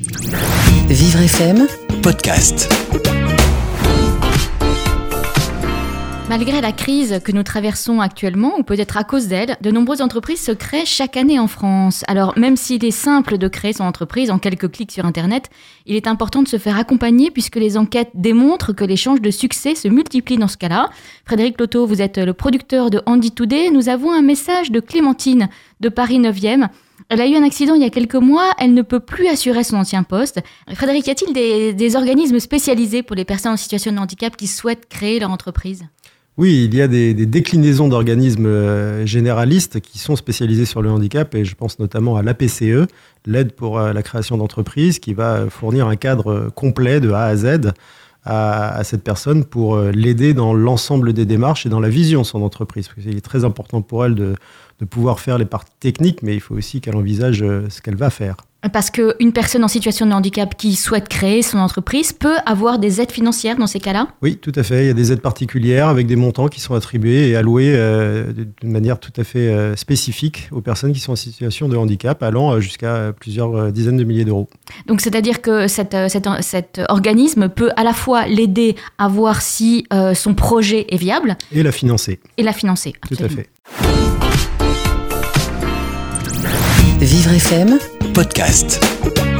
Vivre FM, podcast. Malgré la crise que nous traversons actuellement, ou peut-être à cause d'elle, de nombreuses entreprises se créent chaque année en France. Alors, même s'il est simple de créer son entreprise en quelques clics sur Internet, il est important de se faire accompagner puisque les enquêtes démontrent que les chances de succès se multiplient dans ce cas-là. Frédéric Loto, vous êtes le producteur de Andy Today. Nous avons un message de Clémentine de Paris 9e. Elle a eu un accident il y a quelques mois, elle ne peut plus assurer son ancien poste. Frédéric, y a-t-il des, organismes spécialisés pour les personnes en situation de handicap qui souhaitent créer leur entreprise? Oui, il y a des, des déclinaisons d'organismes euh, généralistes qui sont spécialisés sur le handicap et je pense notamment à l'APCE, l'aide pour euh, la création d'entreprises, qui va fournir un cadre euh, complet de A à Z à, à cette personne pour euh, l'aider dans l'ensemble des démarches et dans la vision de son entreprise. Parce qu'il est très important pour elle de, de pouvoir faire les parties techniques, mais il faut aussi qu'elle envisage euh, ce qu'elle va faire. Parce qu'une personne en situation de handicap qui souhaite créer son entreprise peut avoir des aides financières dans ces cas-là Oui, tout à fait. Il y a des aides particulières avec des montants qui sont attribués et alloués euh, d'une manière tout à fait euh, spécifique aux personnes qui sont en situation de handicap, allant euh, jusqu'à plusieurs euh, dizaines de milliers d'euros. Donc c'est-à-dire que cet, euh, organisme peut à la fois l'aider à voir si euh, son projet est viable Et la financer, et la financer. tout à absolument. fait. Vivre FM, Podcast.